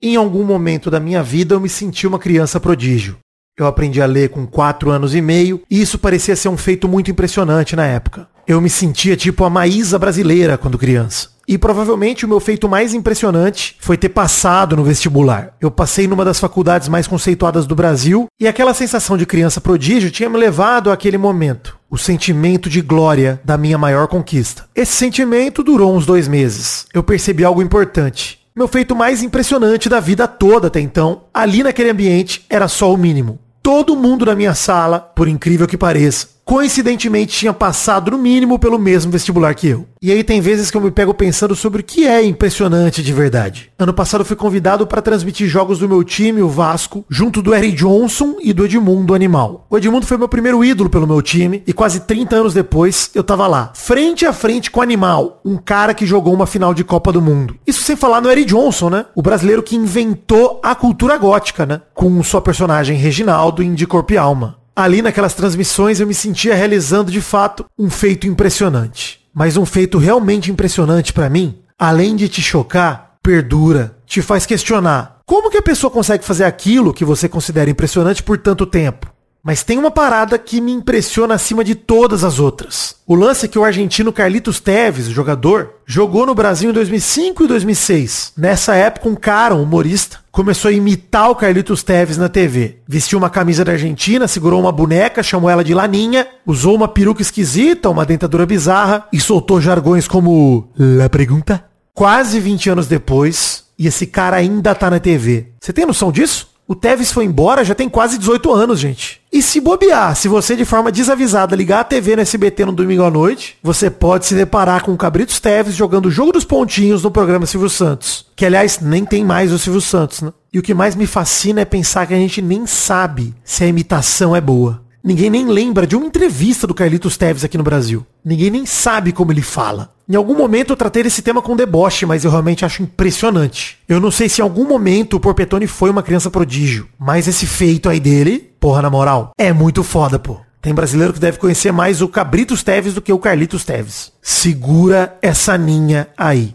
Em algum momento da minha vida eu me senti uma criança prodígio. Eu aprendi a ler com 4 anos e meio e isso parecia ser um feito muito impressionante na época. Eu me sentia tipo a Maísa brasileira quando criança. E provavelmente o meu feito mais impressionante foi ter passado no vestibular. Eu passei numa das faculdades mais conceituadas do Brasil e aquela sensação de criança prodígio tinha me levado àquele momento. O sentimento de glória da minha maior conquista. Esse sentimento durou uns dois meses. Eu percebi algo importante. Meu feito mais impressionante da vida toda até então, ali naquele ambiente, era só o mínimo. Todo mundo na minha sala, por incrível que pareça, coincidentemente tinha passado no mínimo pelo mesmo vestibular que eu. E aí tem vezes que eu me pego pensando sobre o que é impressionante de verdade. Ano passado fui convidado para transmitir jogos do meu time, o Vasco, junto do Eric Johnson e do Edmundo Animal. O Edmundo foi meu primeiro ídolo pelo meu time e quase 30 anos depois eu tava lá, frente a frente com o Animal, um cara que jogou uma final de Copa do Mundo. Isso sem falar no Eric Johnson, né? O brasileiro que inventou a cultura gótica, né? Com sua personagem Reginaldo em De Corpo e Alma. Ali naquelas transmissões eu me sentia realizando de fato um feito impressionante. Mas um feito realmente impressionante para mim, além de te chocar, perdura, te faz questionar. Como que a pessoa consegue fazer aquilo que você considera impressionante por tanto tempo? Mas tem uma parada que me impressiona acima de todas as outras. O lance é que o argentino Carlitos Teves, jogador, jogou no Brasil em 2005 e 2006. Nessa época, um cara, um humorista, começou a imitar o Carlitos Teves na TV. Vestiu uma camisa da Argentina, segurou uma boneca, chamou ela de Laninha, usou uma peruca esquisita, uma dentadura bizarra e soltou jargões como La Pergunta. Quase 20 anos depois, e esse cara ainda tá na TV. Você tem noção disso? O Tevez foi embora já tem quase 18 anos, gente. E se bobear, se você de forma desavisada ligar a TV no SBT no domingo à noite, você pode se deparar com o Cabritos Teves jogando o jogo dos pontinhos no programa Silvio Santos. Que aliás, nem tem mais o Silvio Santos, né? E o que mais me fascina é pensar que a gente nem sabe se a imitação é boa. Ninguém nem lembra de uma entrevista do Carlitos Teves aqui no Brasil. Ninguém nem sabe como ele fala. Em algum momento eu tratei esse tema com deboche, mas eu realmente acho impressionante. Eu não sei se em algum momento o Porpetone foi uma criança prodígio, mas esse feito aí dele, porra, na moral, é muito foda, pô. Tem brasileiro que deve conhecer mais o Cabritos Teves do que o Carlitos Teves. Segura essa ninha aí.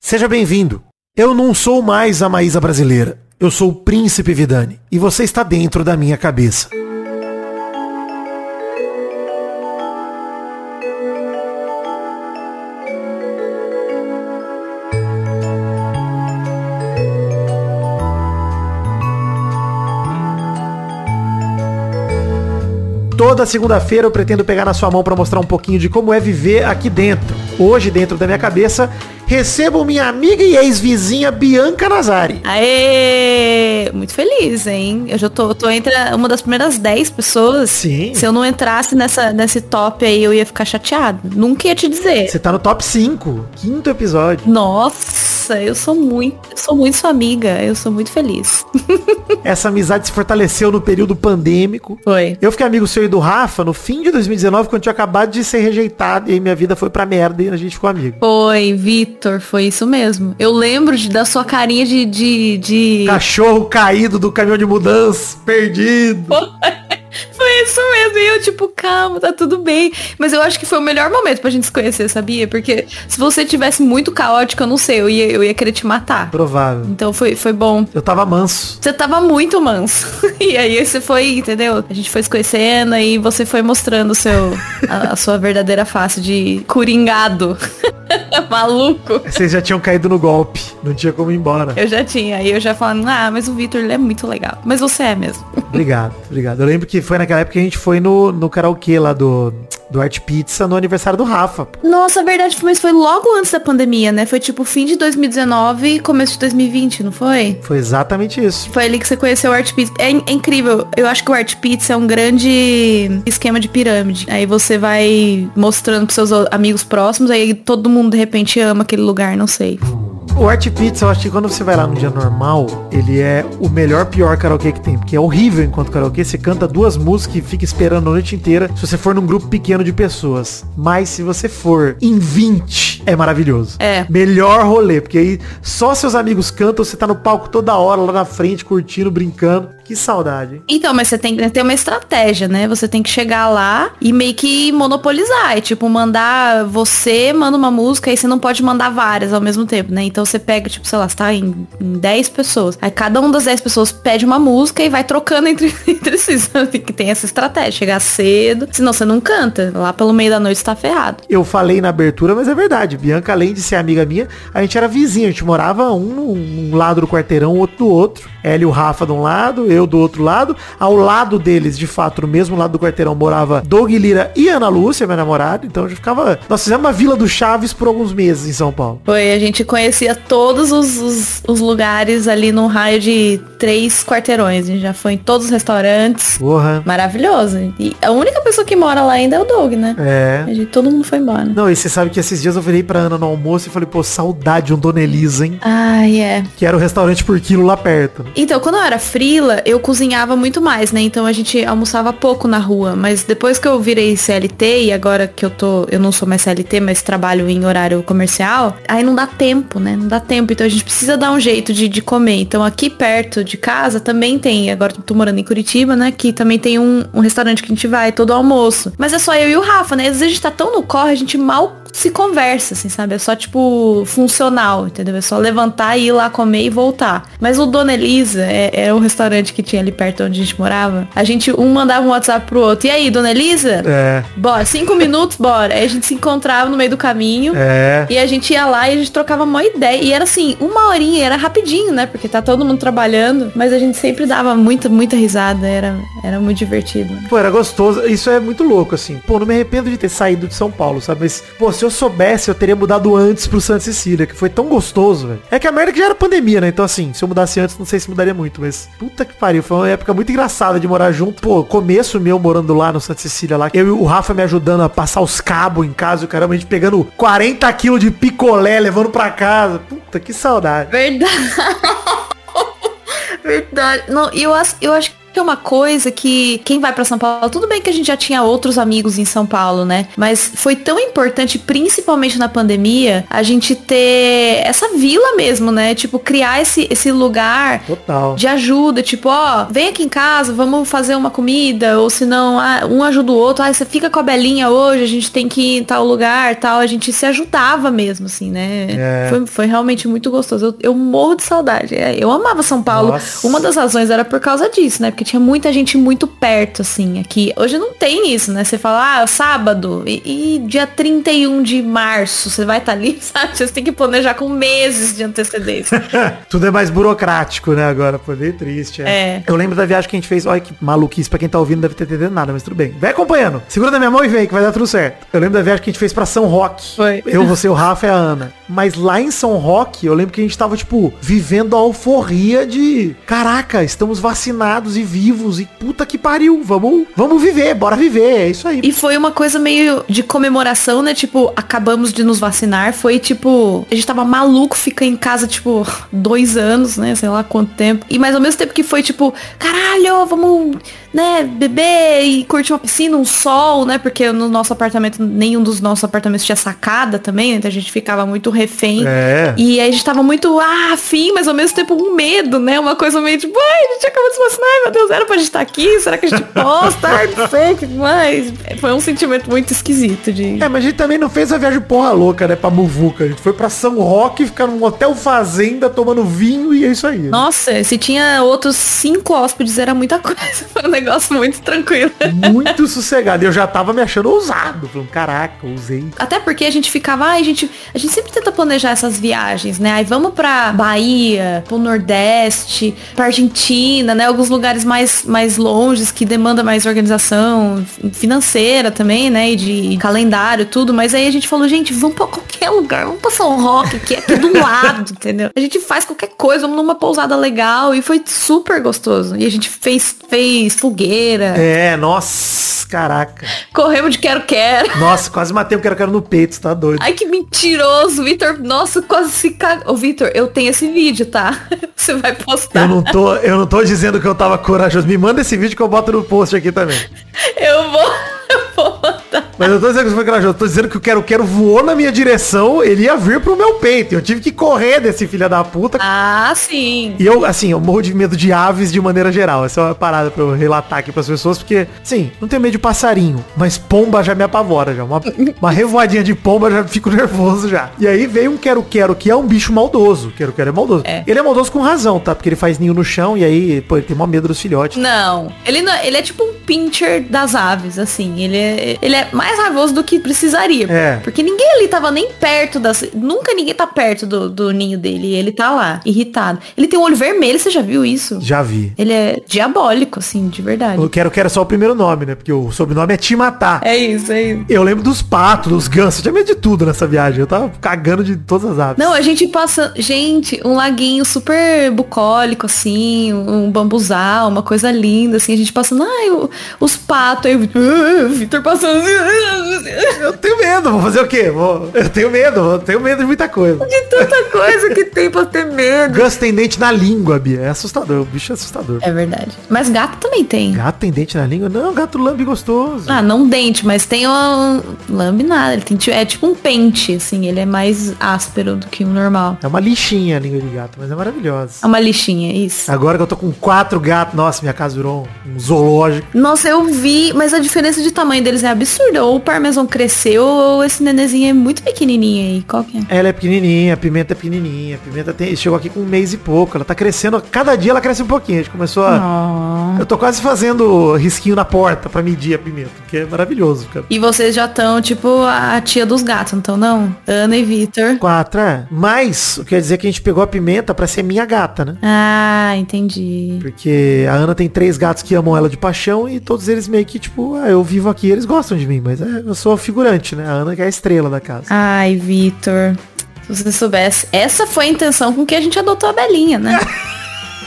Seja bem-vindo. Eu não sou mais a Maísa brasileira. Eu sou o Príncipe Vidani. E você está dentro da minha cabeça. Toda segunda-feira eu pretendo pegar na sua mão para mostrar um pouquinho de como é viver aqui dentro. Hoje, dentro da minha cabeça, recebo minha amiga e ex-vizinha Bianca Nazari. Aê! Muito feliz, hein? Eu já tô, tô entre uma das primeiras 10 pessoas. Sim. Se eu não entrasse nessa, nesse top aí, eu ia ficar chateado. Nunca ia te dizer. Você tá no top 5, quinto episódio. Nossa, eu sou muito, eu sou muito sua amiga. Eu sou muito feliz. Essa amizade se fortaleceu no período pandêmico. Foi. Eu fiquei amigo seu e do Rafa no fim de 2019, quando tinha acabado de ser rejeitado. E aí minha vida foi pra merda e a gente ficou amigo. Foi, Vitor, foi isso mesmo. Eu lembro de, da sua carinha de. de, de... Cachorro caído do caminhão de mudança, perdido. Foi isso mesmo. E eu, tipo, calma, tá tudo bem. Mas eu acho que foi o melhor momento pra gente se conhecer, sabia? Porque se você tivesse muito caótico, eu não sei, eu ia, eu ia querer te matar. Provável. Então foi, foi bom. Eu tava manso. Você tava muito manso. E aí você foi, entendeu? A gente foi se conhecendo e você foi mostrando seu, a, a sua verdadeira face de coringado. Maluco. Vocês já tinham caído no golpe. Não tinha como ir embora. Eu já tinha. Aí eu já falando, ah, mas o Vitor, ele é muito legal. Mas você é mesmo. Obrigado, obrigado. Eu lembro que foi naquela época que a gente foi no, no karaokê lá do, do Art Pizza no aniversário do Rafa. Nossa, verdade, mas foi logo antes da pandemia, né? Foi tipo fim de 2019 e começo de 2020, não foi? Foi exatamente isso. Foi ali que você conheceu o Art Pizza. É, é incrível. Eu acho que o Art Pizza é um grande esquema de pirâmide. Aí você vai mostrando pros seus amigos próximos, aí todo mundo de repente ama aquele lugar, não sei. O Art Pizza, eu acho que quando você vai lá no dia normal, ele é o melhor, pior karaokê que tem. Porque é horrível enquanto karaokê. Você canta duas músicas e fica esperando a noite inteira. Se você for num grupo pequeno de pessoas. Mas se você for em 20, é maravilhoso. É. Melhor rolê. Porque aí só seus amigos cantam, você tá no palco toda hora, lá na frente, curtindo, brincando. Que saudade. Então, mas você tem que ter uma estratégia, né? Você tem que chegar lá e meio que monopolizar. É tipo, mandar você manda uma música e você não pode mandar várias ao mesmo tempo, né? Então você pega, tipo, sei lá, você tá em, em 10 pessoas. Aí cada uma das 10 pessoas pede uma música e vai trocando entre, entre si. Tem que ter essa estratégia. Chegar cedo, senão você não canta. Lá pelo meio da noite você tá ferrado. Eu falei na abertura, mas é verdade. Bianca, além de ser amiga minha, a gente era vizinho. A gente morava um num lado do quarteirão, outro do outro. Ela e o Rafa de um lado, eu do outro lado. Ao lado deles, de fato, no mesmo lado do quarteirão, morava Doug Lira e Ana Lúcia, minha namorada. Então a gente ficava. Nós fizemos uma vila do Chaves por alguns meses em São Paulo. Foi, a gente conhecia todos os, os, os lugares ali num raio de três quarteirões. A gente já foi em todos os restaurantes. Porra. Maravilhoso. E a única pessoa que mora lá ainda é o Doug, né? É. A gente, todo mundo foi embora. Não, e você sabe que esses dias eu virei pra Ana no almoço e falei, pô, saudade de um Dona Elisa, hein? Ai, é. Que era o restaurante por quilo lá perto. Então, quando eu era frila, eu cozinhava muito mais, né? Então a gente almoçava pouco na rua. Mas depois que eu virei CLT e agora que eu tô. Eu não sou mais CLT, mas trabalho em horário comercial, aí não dá tempo, né? Não dá tempo. Então a gente precisa dar um jeito de, de comer. Então aqui perto de casa também tem. Agora tô morando em Curitiba, né? Que também tem um, um restaurante que a gente vai todo almoço. Mas é só eu e o Rafa, né? Às vezes a gente tá tão no corre, a gente mal se conversa, assim, sabe? É só, tipo, funcional, entendeu? É só levantar, ir lá comer e voltar. Mas o Dona Elisa, é, era um restaurante que tinha ali perto onde a gente morava. A gente, um mandava um WhatsApp pro outro. E aí, Dona Elisa? É. Bora, cinco minutos, bora. Aí a gente se encontrava no meio do caminho. É. E a gente ia lá e a gente trocava uma ideia. E era assim, uma horinha, era rapidinho, né? Porque tá todo mundo trabalhando. Mas a gente sempre dava muita, muita risada. Era, era muito divertido. Pô, era gostoso. Isso é muito louco, assim. Pô, não me arrependo de ter saído de São Paulo, sabe? Mas, pô, se eu soubesse, eu teria mudado antes pro Santa Cecília, que foi tão gostoso, velho. É que a merda que já era pandemia, né? Então, assim, se eu mudasse antes, não sei se mudaria muito, mas puta que pariu. Foi uma época muito engraçada de morar junto. Pô, começo meu morando lá no Santa Cecília lá. Eu e o Rafa me ajudando a passar os cabos em casa, o caramba, a gente pegando 40 quilos de picolé, levando pra casa. Puta, que saudade. Verdade. Verdade. Não, eu, acho- eu acho que é uma coisa que quem vai pra São Paulo, tudo bem que a gente já tinha outros amigos em São Paulo, né? Mas foi tão importante, principalmente na pandemia, a gente ter essa vila mesmo, né? Tipo, criar esse, esse lugar Total. de ajuda, tipo, ó, vem aqui em casa, vamos fazer uma comida, ou se não, ah, um ajuda o outro, ah, você fica com a Belinha hoje, a gente tem que ir em tal lugar, tal, a gente se ajudava mesmo, assim, né? É. Foi, foi realmente muito gostoso. Eu, eu morro de saudade. É, Eu amava São Paulo. Nossa. Uma das razões era por causa disso, né? Porque tinha muita gente muito perto, assim, aqui. Hoje não tem isso, né? Você fala, ah, sábado e, e dia 31 de março, você vai estar ali, sabe? Você tem que planejar com meses de antecedência. Tudo é mais burocrático, né, agora. Pô, bem triste, é. É. Eu lembro da viagem que a gente fez. Olha que maluquice. Pra quem tá ouvindo, deve ter entendido nada, mas tudo bem. Vai acompanhando. Segura na minha mão e vem, que vai dar tudo certo. Eu lembro da viagem que a gente fez pra São Roque. Foi. Eu, você, o Rafa e a Ana. Mas lá em São Roque, eu lembro que a gente tava, tipo, vivendo a euforia de... Caraca, estamos vacinados e vivos. E puta que pariu. Vamos, vamos viver, bora viver. É isso aí. E foi uma coisa meio de comemoração, né? Tipo, acabamos de nos vacinar. Foi tipo, a gente tava maluco ficar em casa, tipo, dois anos, né? Sei lá quanto tempo. E mas ao mesmo tempo que foi tipo, caralho, vamos, né, beber e curtir uma piscina, um sol, né? Porque no nosso apartamento, nenhum dos nossos apartamentos tinha sacada também, né? Então a gente ficava muito refém. É. E aí a gente tava muito, ah, afim, mas ao mesmo tempo um medo, né? Uma coisa meio tipo, ai, a gente acabou de se vacinar, ai, meu Deus, era pra gente estar aqui? Será que a gente posta? Ai, não sei, mais. Foi um sentimento muito esquisito de... É, mas a gente também não fez a viagem porra louca, né, pra Muvuca. A gente foi pra São Roque, ficar num hotel fazenda, tomando vinho e é isso aí. Nossa, se tinha outros cinco hóspedes, era muita coisa. Um negócio muito tranquilo. Muito sossegado. Eu já tava me achando ousado. Falando, caraca, usei. Até porque a gente ficava, ai, gente, a gente sempre tenta planejar essas viagens, né? Aí vamos pra Bahia, pro Nordeste, pra Argentina, né? Alguns lugares mais, mais longes que demanda mais organização financeira também, né? E de calendário, tudo. Mas aí a gente falou, gente, vamos pra qualquer lugar, vamos pra São Roque, que é aqui do lado, entendeu? A gente faz qualquer coisa, vamos numa pousada legal e foi super gostoso. E a gente fez, fez fogueira, É, nossa, caraca. corremos de quero-quero. Nossa, quase matei o quero-quero no peito, tá doido. Ai, que mentiroso, Vitor. Nossa, quase se cagou. Ô, Vitor, eu tenho esse vídeo, tá? Você vai postar. Eu não, tô, eu não tô dizendo que eu tava corajoso. Me manda esse vídeo que eu boto no post aqui também. Eu vou, eu vou mandar. Mas eu tô dizendo que foi corajoso. Eu tô dizendo que o quero quero voou na minha direção, ele ia vir pro meu peito. Eu tive que correr desse filho da puta. Ah, sim. E eu, assim, eu morro de medo de aves de maneira geral. Essa é uma parada pra eu relatar aqui pras pessoas, porque, sim, não tenho medo de passarinho, mas pomba já me apavora já. Uma, uma revoadinha de pomba já fico nervoso já. E aí veio um quero-quero, que é um bicho maldoso. Quero-quero é maldoso. É. Ele é maldoso com razão, tá? Porque ele faz ninho no chão e aí, pô, ele tem mó medo dos filhotes. Não, ele não, ele é tipo um pincher das aves, assim. Ele é, ele é mais raivoso do que precisaria. É. Porque ninguém ali tava nem perto das. Nunca ninguém tá perto do, do ninho dele. E ele tá lá, irritado. Ele tem um olho vermelho, você já viu isso? Já vi. Ele é diabólico, assim, de verdade. O quero-quero é só o primeiro nome, né? Porque o sobrenome é te matar. É isso, é isso. Eu lembro dos patos, dos gansos. Eu tinha medo de tudo nessa viagem. Eu tava cagando de todas as aves. Não, a gente passa. Gente, um laguinho super bucólico, assim, um bambuzal, uma coisa linda, assim, a gente passando, ai, os patos, aí o Vitor, "Ah, Vitor passando assim, Eu tenho medo. Vou fazer o quê? Vou- Eu tenho medo. Eu tenho medo de muita coisa. de tanta coisa que tem pra ter medo. Ganso tem dente na língua, Bia. É assustador. O bicho é assustador. É verdade. Mas gato também tem. Gato tem dente na língua? Não, gato lambe gostoso. Ah, não dente, mas tem uma lambe nada. Ele tem, é tipo um pente, assim, ele é mais áspero do que o normal. É uma lixinha a língua de gato, mas é maravilhosa. É uma lixinha, isso. Agora que eu tô com quatro gatos, nossa, minha casa virou um zoológico. Nossa, eu vi, mas a diferença de tamanho deles é absurda. Ou o parmesão cresceu, ou esse nenenzinho é muito pequenininho aí. Qual que é? Ela é pequenininha, a pimenta é pequenininha. A pimenta tem, chegou aqui com um mês e pouco. Ela tá crescendo, cada dia ela cresce um pouquinho. A gente começou a... Eu tô quase fazendo risquinho na porta pra medir a pimenta, que é maravilhoso, cara. E vocês já estão, tipo, a tia dos gatos, então não? Ana e Vitor. Quatro, é. Mas, quer dizer que a gente pegou a pimenta pra ser minha gata, né? Ah, entendi. Porque a Ana tem três gatos que amam ela de paixão e todos eles meio que, tipo, ah, eu vivo aqui, eles gostam de mim, mas é, eu sou a figurante, né? A Ana que é a estrela da casa. Ai, Vitor. Se você soubesse. Essa foi a intenção com que a gente adotou a Belinha, né?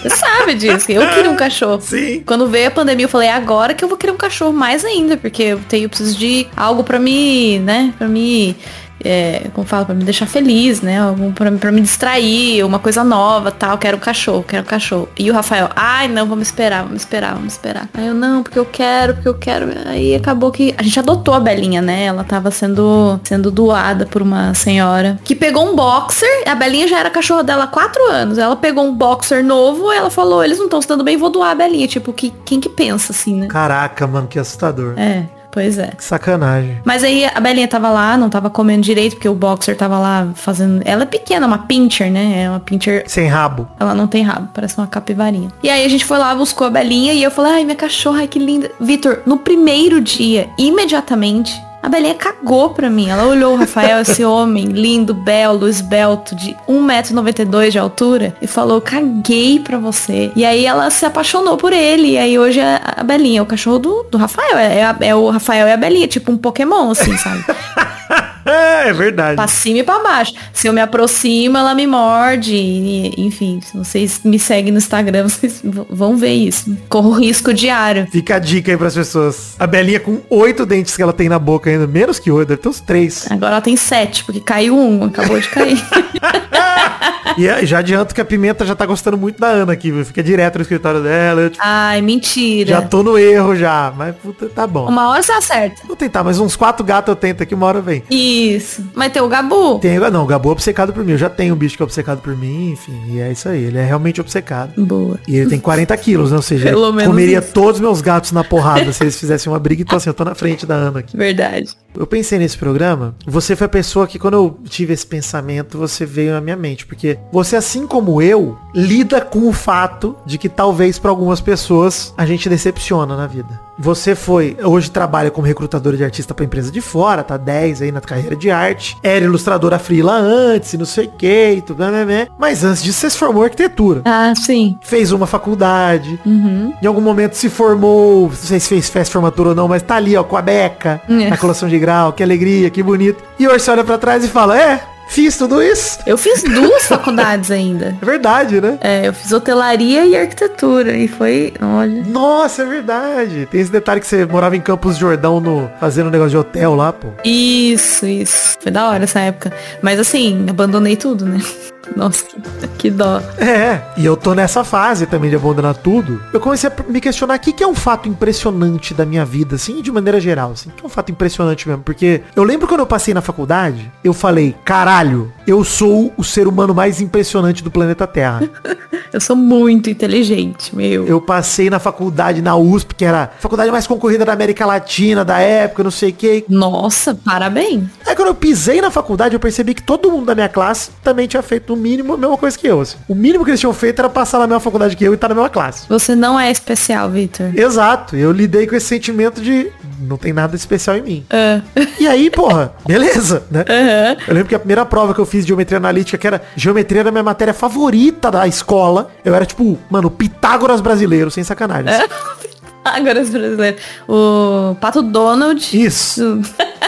Você sabe disso. Eu queria um cachorro. Sim. Quando veio a pandemia, eu falei, "É agora que eu vou querer um cachorro mais ainda, porque eu tenho, eu preciso de algo pra me, né, pra me, é, como fala, pra me deixar feliz, né, algo pra, pra me distrair, uma coisa nova, tal, quero um cachorro, quero um cachorro. E o Rafael, ai, não, vamos esperar, vamos esperar, vamos esperar. Aí eu, não, porque eu quero, porque eu quero. Aí acabou que a gente adotou a Belinha, né, ela tava sendo, sendo doada por uma senhora que pegou um boxer, a Belinha já era cachorra dela há quatro anos, ela pegou um boxer novo, ela falou, eles não estão se dando bem, vou doar a Belinha. Tipo, que, quem que pensa assim, né? Caraca, mano, que assustador. É, pois é. Sacanagem. Mas aí a Belinha tava lá, não tava comendo direito, porque o boxer tava lá fazendo. Ela é pequena, uma pincher, né? É uma pincher. Sem rabo. Ela não tem rabo, parece uma capivarinha. E aí a gente foi lá, buscou a Belinha e eu falei, ai, minha cachorra, ai, que linda. Vitor, no primeiro dia, imediatamente, a Belinha cagou pra mim. Ela olhou o Rafael, esse homem lindo, belo, esbelto, de 1,92m de altura, e falou, caguei pra você. E aí ela se apaixonou por ele. E aí hoje a, a Belinha é o cachorro do, do Rafael. É, a- é o Rafael e a Belinha, tipo um Pokémon, assim, sabe? É, é verdade. pra cima e pra baixo. Se eu me aproximo, ela me morde. E, enfim, se vocês me seguem no Instagram, vocês vão ver isso. Corro risco diário. Fica a dica aí pras pessoas. A Belinha com oito dentes que ela tem na boca ainda, menos que oito, deve ter uns três. Agora ela tem sete, porque caiu um, acabou de cair. E é, já adianto que a Pimenta já tá gostando muito da Ana aqui, viu? Fica direto no escritório dela. Eu, tipo, Ai, mentira. já tô no erro já, mas puta, tá bom. Uma hora você acerta. Vou tentar, mas uns quatro gatos eu tento aqui, uma hora vem. Isso. Mas tem o Gabu. Tenho, não, o Gabu é obcecado por mim. Eu já tenho um bicho que é obcecado por mim, enfim. E é isso aí. Ele é realmente obcecado. Boa. E ele tem 40 quilos, né? Ou seja, Pelo ele menos comeria isso. todos os meus gatos na porrada se eles fizessem uma briga. Então assim, eu tô na frente da Ana aqui. Verdade. Eu pensei nesse programa, você foi a pessoa que quando eu tive esse pensamento, você veio na minha mente. Porque você, assim como eu, lida com o fato de que talvez para algumas pessoas a gente decepciona na vida. Você foi, hoje trabalha como recrutadora de artista pra empresa de fora, tá 10 aí na carreira de arte. Era ilustradora frila antes, não sei o que, e tudo, blá, blá, blá. mas antes disso você se formou em arquitetura. Ah, sim. Fez uma faculdade, Uhum. em algum momento se formou, não sei se fez festa formatura ou não, mas tá ali, ó, com a beca, É. na colação de grau, que alegria, que bonito. E hoje você olha pra trás e fala, é, fiz tudo isso. Eu fiz duas faculdades ainda. É verdade, né? É, eu fiz hotelaria e arquitetura. E foi, olha. Nossa, é verdade. Tem esse detalhe que você morava em Campos Jordão no, fazendo um negócio de hotel lá, pô. Isso, isso. Foi da hora essa época. Mas assim, abandonei tudo, né? Nossa, que dó. É, e eu tô nessa fase também de abandonar tudo. Eu comecei a me questionar o que, que é um fato impressionante da minha vida, assim, de maneira geral, assim. Que é um fato impressionante mesmo. Porque eu lembro quando eu passei na faculdade, eu falei, caralho, eu sou o ser humano mais impressionante do planeta Terra. eu sou muito inteligente, meu. Eu passei na faculdade na USP, que era a faculdade mais concorrida da América Latina, da época, não sei o que. Nossa, parabéns. Aí quando eu pisei na faculdade, eu percebi que todo mundo da minha classe também tinha feito, no mínimo, a mesma coisa que eu. Assim. O mínimo que eles tinham feito era passar na mesma faculdade que eu e estar tá na mesma classe. Você não é especial, Victor. Exato. Eu lidei com esse sentimento de não tem nada especial em mim. Uh. E aí, porra, beleza, né? Uhum. Eu lembro que a primeira prova que eu fiz de geometria analítica, que era geometria da minha matéria favorita da escola, eu era tipo, mano, Pitágoras brasileiro, sem sacanagem. É. Pitágoras brasileiro. O Pato Donald. Isso.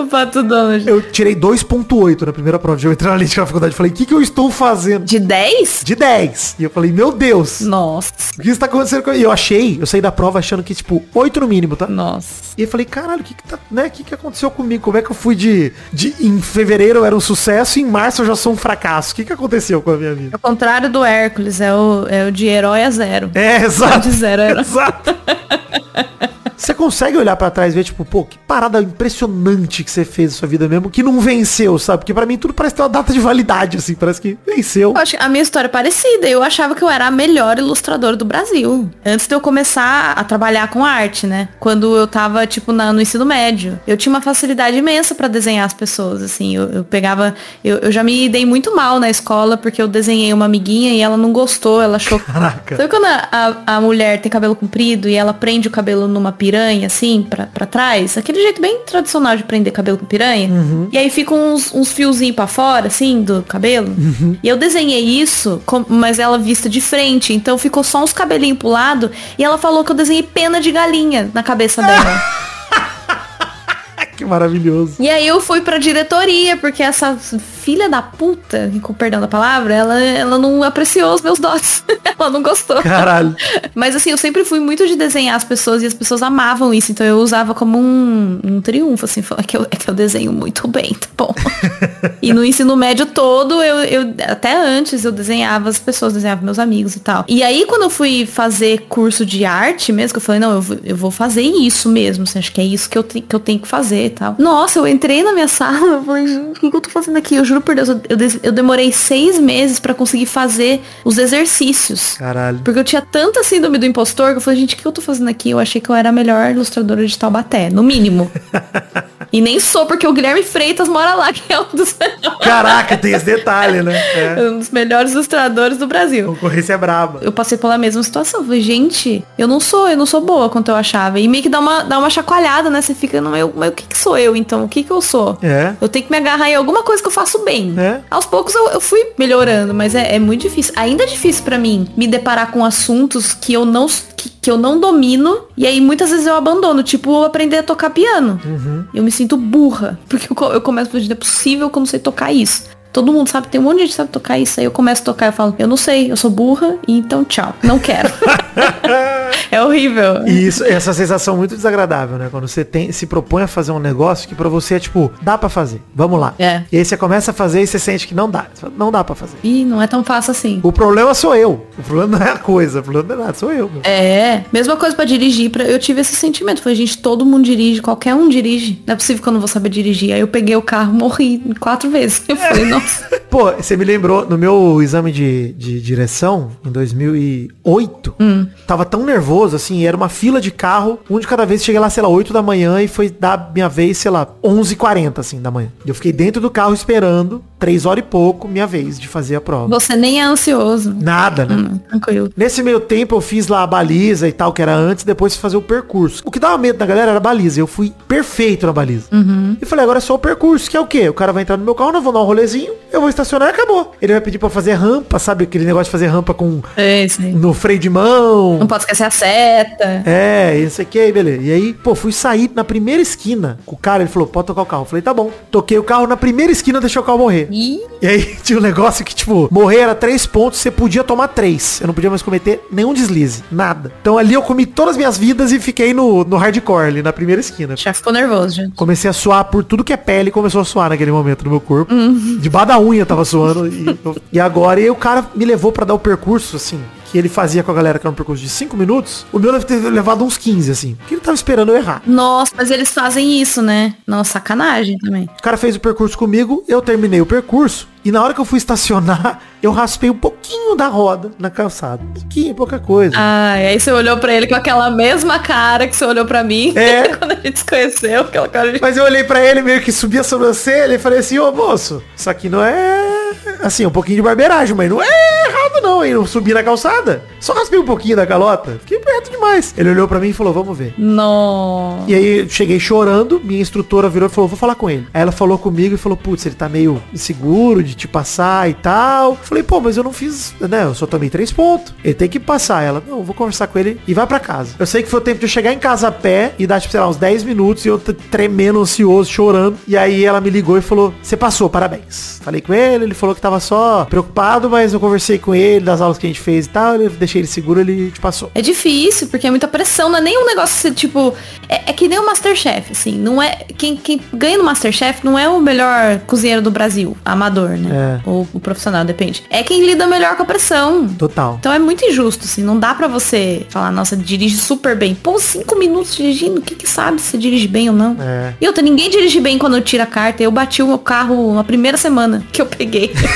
o Pato Donald. Eu tirei 2.8 na primeira prova de geometria analítica na faculdade. Falei, o que, que eu estou fazendo? De 10? De 10. E eu falei, meu Deus. Nossa. O que está acontecendo com... E eu achei, eu saí da prova achando que, tipo, 8 no mínimo, tá? Nossa. E eu falei, caralho, o que que tá, né? O que que aconteceu comigo? Como é que eu fui de, de... Em fevereiro eu era um sucesso e em março eu já sou um fracasso. O que que aconteceu com a minha vida? É o contrário do Hércules, é o, é o de herói a zero. É, exato. De zero a Exato. Você consegue olhar para trás e ver, tipo, pô, que parada impressionante que você fez na sua vida mesmo, que não venceu, sabe? Porque para mim tudo parece ter uma data de validade, assim, parece que venceu. Eu acho a minha história é parecida. Eu achava que eu era a melhor ilustradora do Brasil. Antes de eu começar a trabalhar com arte, né? Quando eu tava, tipo, na, no ensino médio. Eu tinha uma facilidade imensa para desenhar as pessoas, assim. Eu, eu pegava. Eu, eu, já me dei muito mal na escola porque eu desenhei uma amiguinha e ela não gostou, ela achou. Caraca. Sabe quando a, a, a mulher tem cabelo comprido e ela prende o cabelo numa piranha, assim, pra, pra trás. Aquele jeito bem tradicional de prender cabelo com piranha. Uhum. E aí ficam uns, uns fiozinhos pra fora, assim, do cabelo. Uhum. E eu desenhei isso, com, mas ela vista de frente. Então ficou só uns cabelinhos pro lado. E ela falou que eu desenhei pena de galinha na cabeça dela. que maravilhoso. E aí eu fui pra diretoria, porque essa filha da puta, com perdão da palavra, ela, ela não apreciou os meus dotes. ela não gostou. Caralho. Mas assim, eu sempre fui muito de desenhar as pessoas e as pessoas amavam isso. Então eu usava como um, um triunfo, assim, falar que eu, é que eu desenho muito bem, tá bom. e no ensino médio todo, eu, eu até antes eu desenhava as pessoas, desenhava meus amigos e tal. E aí quando eu fui fazer curso de arte mesmo, que eu falei, não, eu vou, eu vou fazer isso mesmo. Você acha que é isso que eu, te, que eu tenho que fazer e tal. Nossa, eu entrei na minha sala, eu falei, o que, que eu tô fazendo aqui? Eu juro juro por Deus, eu, eu demorei seis meses para conseguir fazer os exercícios. Caralho. Porque eu tinha tanta síndrome do impostor que eu falei, gente, o que eu tô fazendo aqui? Eu achei que eu era a melhor ilustradora de Taubaté, no mínimo. e nem sou, porque o Guilherme Freitas mora lá, que é um dos Caraca, tem esse detalhe, né? É. Um dos melhores ilustradores do Brasil. A concorrência é braba. Eu passei pela mesma situação. Falei, gente, eu não sou, eu não sou boa quanto eu achava. E meio que dá uma, dá uma chacoalhada, né? Você fica, não, eu, mas o que, que sou eu, então? O que que eu sou? É. Eu tenho que me agarrar em alguma coisa que eu faço bem. É. Aos poucos eu, eu fui melhorando, mas é, é muito difícil. Ainda é difícil para mim me deparar com assuntos que eu não que, que, eu não domino e aí muitas vezes eu abandono, tipo aprender a tocar piano. Uhum. Eu me sinto burra, porque eu, eu começo a dizer, é possível que eu não sei tocar isso. Todo mundo sabe, tem um monte de gente que sabe tocar isso. Aí eu começo a tocar e falo, eu não sei, eu sou burra, então tchau. Não quero. é horrível. E isso, essa sensação muito desagradável, né? Quando você tem, se propõe a fazer um negócio que para você é tipo, dá para fazer. Vamos lá. É. E aí você começa a fazer e você sente que não dá. Não dá para fazer. E não é tão fácil assim. O problema sou eu. O problema não é a coisa. O problema não é nada, sou eu. Meu. É. Mesma coisa para dirigir. Pra, eu tive esse sentimento. Falei, gente, todo mundo dirige, qualquer um dirige. Não é possível que eu não vou saber dirigir. Aí eu peguei o carro, morri quatro vezes. Eu falei, nossa. Pô, você me lembrou, no meu exame de, de direção, em 2008, hum. tava tão nervoso, assim, era uma fila de carro, um de cada vez, cheguei lá, sei lá, 8 da manhã e foi dar minha vez, sei lá, 11h40, assim, da manhã. Eu fiquei dentro do carro esperando, 3 horas e pouco, minha vez de fazer a prova. Você nem é ansioso. Nada, né? Hum, tranquilo. Nesse meio tempo eu fiz lá a baliza e tal, que era antes, depois fazer o percurso. O que dava medo da galera era a baliza. Eu fui perfeito na baliza. Uhum. E falei, agora é só o percurso, que é o quê? O cara vai entrar no meu carro, nós vamos dar um rolezinho, eu vou estacionar e acabou. Ele vai pedir pra fazer rampa, sabe? Aquele negócio de fazer rampa com... É. No freio de mão. Não pode esquecer a seta. É, isso aqui aí, beleza. E aí, pô, fui sair na primeira esquina com o cara, ele falou, pode tocar o carro. Eu falei, tá bom. Toquei o carro na primeira esquina, deixei o carro morrer. Ih, E aí tinha um negócio que, tipo, morrer era três pontos, você podia tomar três. Eu não podia mais cometer nenhum deslize. Nada. Então ali eu comi todas as minhas vidas e fiquei no, no hardcore ali, na primeira esquina. já ficou nervoso, já. Comecei a suar por tudo que é pele, começou a suar naquele momento no meu corpo. Debaixo da unha tava suando. E, e agora, e o cara me levou pra dar o percurso, assim, que ele fazia com a galera, que era um percurso de 5 minutos. O meu deve ter levado uns 15, assim. Porque ele tava esperando eu errar. Nossa, mas eles fazem isso, né? Nossa, sacanagem também. O cara fez o percurso comigo, eu terminei o percurso. E na hora que eu fui estacionar, eu raspei um pouquinho da roda na calçada. Um pouquinho, pouca coisa. Ai, aí você olhou pra ele com aquela mesma cara que você olhou pra mim É. quando a gente se conheceu, aquela cara de... Mas eu olhei pra ele meio que subi a sobrancelha e falei assim, ô moço, isso aqui não é. Assim, um pouquinho de barbeiragem, mas não é errado não, hein? Não subi na calçada. Só raspei um pouquinho da calota. Fiquei perto demais. Ele olhou pra mim e falou, vamos ver. Nossa. E aí cheguei chorando, minha instrutora virou e falou, vou falar com ele. Aí ela falou comigo e falou, putz, ele tá meio inseguro de te passar e tal. Falei, pô, mas eu não fiz, né? Eu só tomei três pontos. Ele tem que passar. Ela, não, vou conversar com ele e vai pra casa. Eu sei que foi o tempo de eu chegar em casa a pé e dar, tipo, sei lá, uns 10 minutos e eu tremendo, ansioso, chorando. E aí ela me ligou e falou, você passou, parabéns. Falei com ele, ele falou que tava só preocupado, mas eu conversei com ele das aulas que a gente fez e tal, eu deixei ele seguro, ele te passou. É difícil, porque é muita pressão, não é nem um negócio tipo. É, é que nem o Masterchef, assim. Não é. Quem, quem ganha no Masterchef não é o melhor cozinheiro do Brasil, amador, né? É. Ou o profissional, depende. É quem lida melhor com a pressão. Total. Então é muito injusto, assim. Não dá pra você falar, nossa, dirige super bem. Pô, cinco minutos dirigindo, o que que sabe se dirige bem ou não? É. E outra, ninguém dirige bem quando tira a carta. Eu bati o meu carro na primeira semana que eu peguei.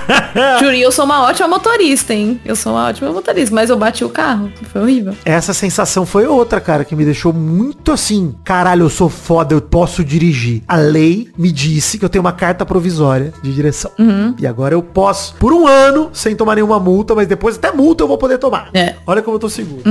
Juro, e eu sou uma ótima motorista, hein? Eu sou uma ótima motorista, mas eu bati o carro. Foi horrível. Essa sensação foi outra, cara, que me deixou muito assim. Caralho, eu sou foda, eu posso dirigir. A lei me disse que eu tenho uma carta provisória de direção. E agora eu posso, por um ano, sem tomar nenhuma multa, mas depois até multa eu vou poder tomar. É. Olha como eu tô seguro.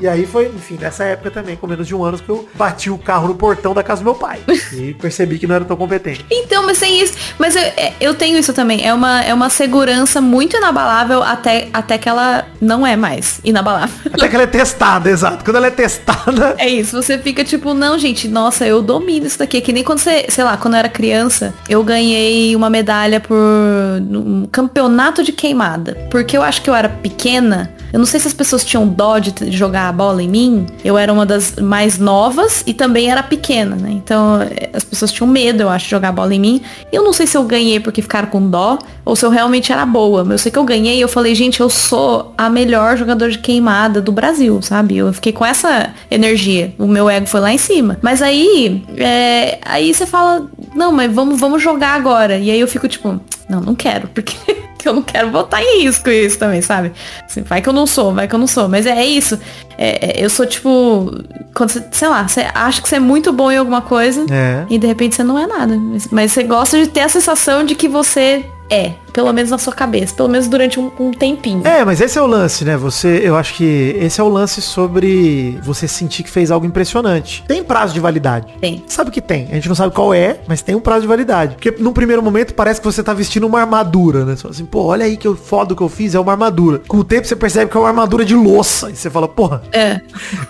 E aí foi, enfim, nessa época também, com menos de um ano, que eu bati o carro no portão da casa do meu pai. e percebi que não era tão competente. Então, mas tem isso. Mas eu, é, eu tenho isso também. É uma, é uma segurança muito inabalável até, até que ela não é mais inabalável. Até que ela é testada, exato. Quando ela é testada, É isso, você fica tipo, não, gente, nossa, eu domino isso daqui. É que nem quando você, sei lá, quando eu era criança, eu ganhei uma medalha por um campeonato de queimada. Porque eu acho que eu era pequena. Eu não sei se as pessoas tinham dó de jogar a bola em mim. Eu era uma das mais novas e também era pequena, né? Então eh, as pessoas tinham medo, eu acho, de jogar a bola em mim. Eu não sei se eu ganhei porque ficaram com dó ou se eu realmente era boa. Mas eu sei que eu ganhei e eu falei, gente, eu sou a melhor jogador de queimada do Brasil, sabe? Eu fiquei com essa energia. O meu ego foi lá em cima. Mas aí, é, aí você fala, não, mas vamos, vamos jogar agora. E aí eu fico tipo, não, não quero, porque eu não quero botar em risco isso também, sabe? Assim, vai que eu não sou, vai que eu não sou. Mas é, isso. É, é, eu sou tipo, quando você, sei lá, você acha que você é muito bom em alguma coisa É. e de repente você não é nada. Mas, mas você gosta de ter a sensação de que você é, pelo menos na sua cabeça, pelo menos durante um, um tempinho. É, mas esse é o lance, né? Você, eu acho que esse é o lance sobre você sentir que fez algo impressionante. Tem prazo de validade. Tem. Sabe que tem. A gente não sabe qual é, mas tem um prazo de validade. Porque num primeiro momento parece que você tá vestindo uma armadura, né? Você fala assim, pô, olha aí que eu foda o que eu fiz, é uma armadura. Com o tempo você percebe que é uma armadura de louça. E você fala, porra, É.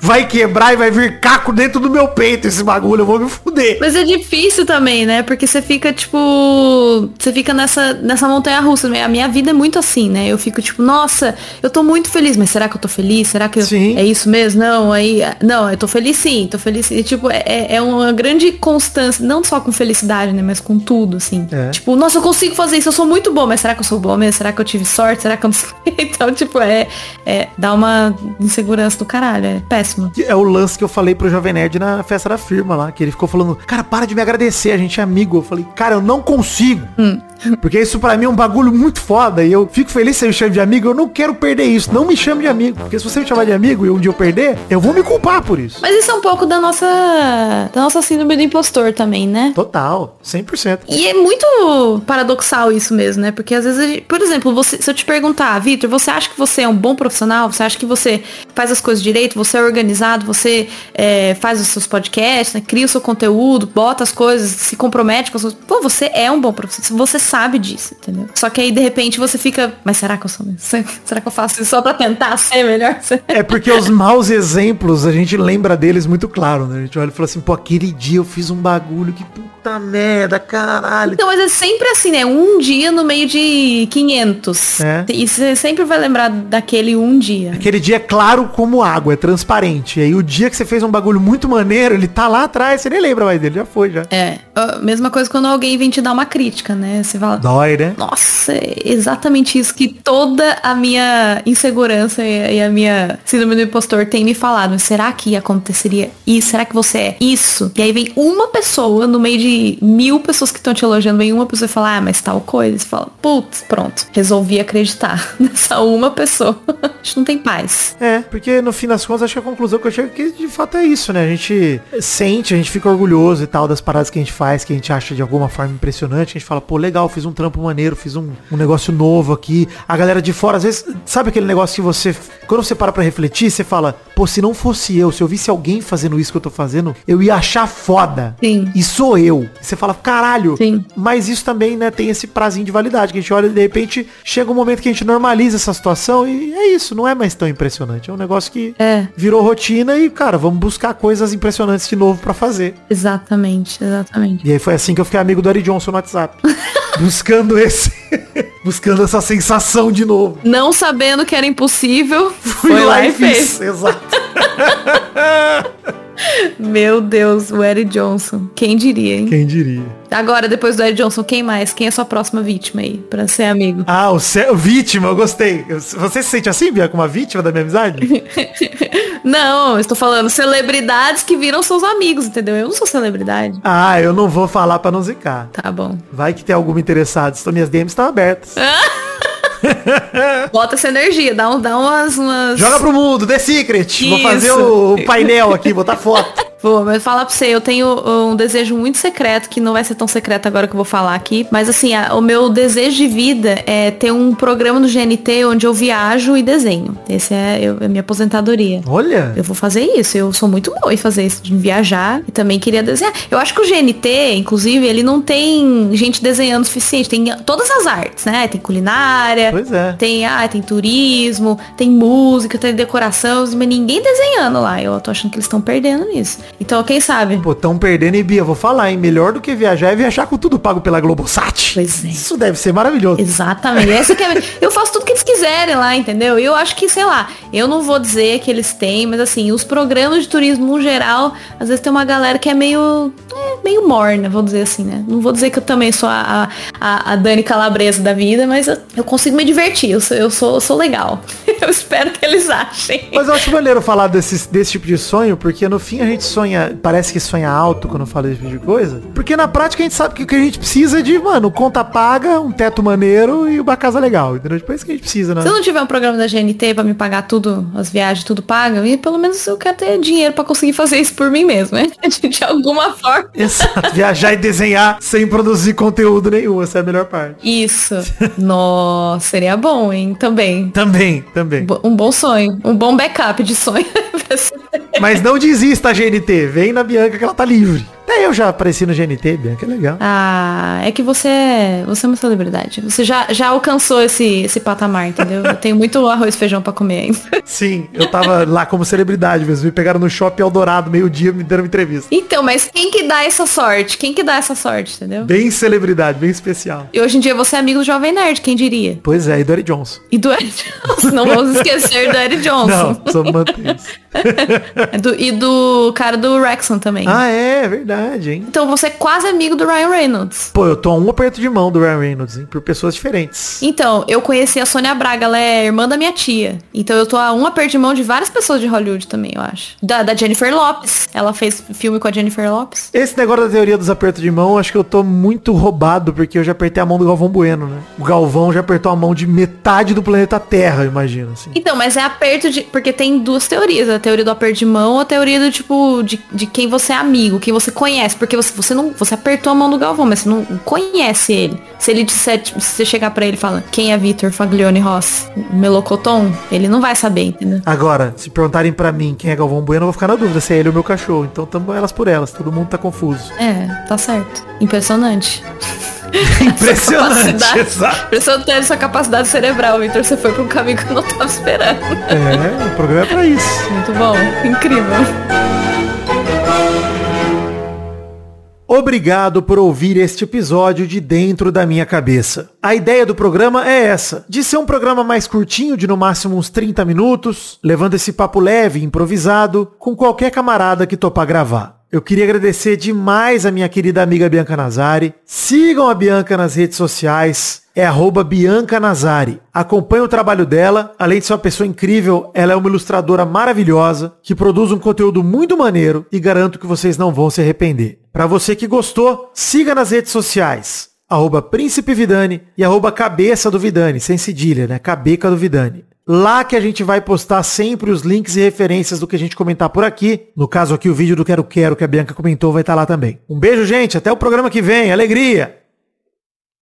vai quebrar e vai vir caco dentro do meu peito esse bagulho, eu vou me fuder. Mas é difícil também, né? Porque você fica, tipo. Você fica nessa, nessa montanha russa. né? A minha vida é muito assim, né? Eu fico, tipo, nossa, eu tô muito feliz, mas será que eu tô feliz? Será que eu- é isso mesmo? Não, aí. Não, eu tô feliz sim, tô feliz sim. E, tipo, é, é uma grande constância, não só com felicidade, né? Mas com tudo, assim. É. Tipo, nossa, eu consigo fazer isso, eu sou muito bom, mas será que eu sou bom mesmo? Será que eu tive sorte? Será que eu não? Então, tipo, é, é. Dá uma insegurança do caralho. É péssimo. É o lance que eu falei pro Jovem Nerd na festa da firma lá, que ele ficou falando, cara, para de me agradecer, a gente é amigo. Eu falei, cara, eu não consigo. Porque isso pra mim é um bagulho muito foda e eu fico feliz se me chama de amigo, eu não quero perder isso. Não me chame de amigo. Porque se você me chamar de amigo e um dia eu perder, eu vou me culpar por isso. Mas isso é um pouco da nossa. Da nossa síndrome do impostor também, né? Total, 100%. E é muito paradoxal isso mesmo, né? Porque às vezes, por exemplo, você, se eu te perguntar, Vitor, você acha que você é um bom profissional? Você acha que você faz as coisas direito? Você é organizado? Você é, faz os seus podcasts, né? cria o seu conteúdo, bota as coisas, se compromete com as coisas? Pô, você é um bom profissional. Você sabe disso, entendeu? Só que aí, de repente, você fica, mas será que eu sou Será que eu faço isso só pra tentar ser melhor? É porque os maus exemplos, a gente lembra deles muito claro, né? A gente olha e fala assim, pô, aquele dia eu fiz um bagulho que puta merda, caralho. Então, mas é sempre assim, né? Um dia no meio de 500. É. E você sempre vai lembrar daquele um dia. Aquele dia é claro como água, é transparente. E aí o dia que você fez um bagulho muito maneiro, ele tá lá atrás, você nem lembra mais dele, já foi, já. É. Mesma coisa quando alguém vem te dar uma crítica, né? Você fala... Dói, né? Nossa, é exatamente isso que toda a minha insegurança e a minha síndrome do impostor tem me falado. Será que aconteceria isso? Será que você é isso? E aí vem uma pessoa no meio de mil pessoas que estão te elogiando, vem uma pessoa e fala, ah, mas tal coisa. E você fala, putz, pronto. Resolvi acreditar nessa uma pessoa. a gente não tem paz. É, porque no fim das contas, acho que a conclusão que eu chego é que de fato é isso, né? A gente sente, a gente fica orgulhoso e tal das paradas que a gente faz, que a gente acha de alguma forma impressionante. A gente fala, pô, legal, fiz um trampo maneiro, fiz um, um negócio novo aqui. A galera de fora, às vezes, sabe aquele negócio que você, quando você para pra refletir, você fala, pô, se não fosse eu, se eu visse alguém fazendo isso que eu tô fazendo, eu ia achar foda. Sim. E sou eu. Você fala, caralho. Sim. Mas isso também, né, tem esse prazinho de validade, que a gente olha e de repente chega um momento que a gente normaliza essa situação e é isso, não é mais tão impressionante. É um negócio que é. virou rotina e, cara, vamos buscar coisas impressionantes de novo para fazer. Exatamente, exatamente. E aí foi assim que eu fiquei amigo do Ari Johnson no WhatsApp. buscando esse. buscando essa sensação de novo. Não sabendo que era impossível. Fui foi lá e fez. Exato. Meu Deus, o Eric Johnson. Quem diria, hein? Quem diria? Agora, depois do Eric Johnson, quem mais? Quem é a sua próxima vítima aí, pra ser amigo? Ah, o, o vítima, eu gostei. Você se sente assim, Bia, como uma vítima da minha amizade? não, estou falando celebridades que viram seus amigos, entendeu? Eu não sou celebridade. Ah, eu não vou falar pra não zicar. Tá bom. Vai que tem alguma interessada. Minhas DMs estão abertas. Bota essa energia, dá, um, dá umas, umas... Joga pro mundo, The Secret. Isso. Vou fazer o, o painel aqui, botar foto. Vou, mas falar pra você, eu tenho um desejo muito secreto, que não vai ser tão secreto agora que eu vou falar aqui. Mas assim, a, o meu desejo de vida é ter um programa no GNT onde eu viajo e desenho. Esse é, eu, é a minha aposentadoria. Olha! Eu vou fazer isso. Eu sou muito boa em fazer isso, de viajar e também queria desenhar. Eu acho que o GNT, inclusive, ele não tem gente desenhando o suficiente. Tem todas as artes, né? Tem culinária. É. Tem, ah, tem turismo, tem música, tem decoração, mas ninguém desenhando lá. Eu tô achando que eles estão perdendo nisso. Então, quem sabe? Pô, tão perdendo e Bia, vou falar, hein? Melhor do que viajar é viajar com tudo pago pela Globosat. Pois é. Isso deve ser maravilhoso. Exatamente. Essa que é... Eu faço tudo que eles quiserem lá, entendeu? E eu acho que, sei lá, eu não vou dizer que eles têm, mas assim, os programas de turismo no geral, às vezes tem uma galera que é meio. É, meio morna, vou dizer assim, né? Não vou dizer que eu também sou a, a, a Dani Calabresa da vida, mas eu, eu consigo me divertir. Eu sou, eu sou, eu sou legal. eu espero que eles achem. Mas eu acho maneiro falar desse, desse tipo de sonho, porque no fim a gente sonha, parece que sonha alto quando fala esse tipo de coisa. Porque na prática a gente sabe que o que a gente precisa é de, mano, conta paga, um teto maneiro e uma casa legal, entendeu? Depois tipo, é que a gente precisa, né? Se eu não tiver um programa da GNT pra me pagar tudo, as viagens, tudo paga, e pelo menos eu quero ter dinheiro pra conseguir fazer isso por mim mesmo, né? De, de alguma forma. Exato. Viajar e desenhar sem produzir conteúdo nenhum, essa é a melhor parte. Isso. Nossa, seria bom, hein? Também. Também, também. Um bom sonho. Um bom backup de sonho. Mas não desista, GNT. Vem na Bianca que ela tá livre. Até eu já apareci no GNT, Bianca, é legal. Ah, é que você é, você é uma celebridade. Você já, já alcançou esse, esse patamar, entendeu? Eu tenho muito arroz e feijão pra comer ainda. Sim, eu tava lá como celebridade mesmo. Me pegaram no shopping Eldorado, meio-dia, me deram uma entrevista. Então, mas quem que dá essa sorte? Quem que dá essa sorte, entendeu? Bem celebridade, bem especial. E hoje em dia você é amigo do Jovem Nerd, quem diria? Pois é, e do Eric Johnson. E do Eric Johnson. Não vamos esquecer do Eric Johnson. Não, só. É do, e do cara do Rexon também. Ah, é, verdade, hein? Então você é quase amigo do Ryan Reynolds. Pô, eu tô a um aperto de mão do Ryan Reynolds, hein? Por pessoas diferentes. Então, eu conheci a Sônia Braga, ela é irmã da minha tia. Então eu tô a um aperto de mão de várias pessoas de Hollywood também, eu acho. Da, da Jennifer Lopes. Ela fez filme com a Jennifer Lopes. Esse negócio da teoria dos apertos de mão, acho que eu tô muito roubado, porque eu já apertei a mão do Galvão Bueno, né? O Galvão já apertou a mão de metade do planeta Terra, imagino, assim. Então, mas é aperto de... Porque tem duas teorias. A teoria do aperto de mão ou a teoria do tipo, de, de quem você é amigo, quem você conhece. Porque você, você não... Você apertou a mão do Galvão, mas você não conhece ele. Se ele disser, tipo, se você chegar para ele e falar, quem é Vitor Faglione Ross? Melocoton? Ele não vai saber. entendeu? Agora, se perguntarem pra mim quem é Galvão Bueno, eu vou ficar na dúvida se é ele ou meu cachorro. Então tamo elas por elas, todo mundo tá confuso. É, tá certo. Impressionante. Impressionante. Impressionante essa capacidade cerebral, Victor. Você foi pra um caminho que eu não tava esperando. É, o programa é pra isso. Muito bom. Incrível. Obrigado por ouvir este episódio de Dentro da Minha Cabeça. A ideia do programa é essa, de ser um programa mais curtinho, de no máximo uns 30 minutos, levando esse papo leve, improvisado, com qualquer camarada que topar gravar. Eu queria agradecer demais a minha querida amiga Bianca Nazari. Sigam a Bianca nas redes sociais. É arroba Bianca Nazari. Acompanhe o trabalho dela. Além de ser uma pessoa incrível, ela é uma ilustradora maravilhosa, que produz um conteúdo muito maneiro e garanto que vocês não vão se arrepender. Para você que gostou, siga nas redes sociais. Arroba Príncipe Vidani e arroba Cabeça do Vidani, sem cedilha, né? Cabeca do Vidani. Lá que a gente vai postar sempre os links e referências do que a gente comentar por aqui. No caso aqui, o vídeo do Quero Quero que a Bianca comentou vai estar lá também. Um beijo, gente. Até o programa que vem. Alegria!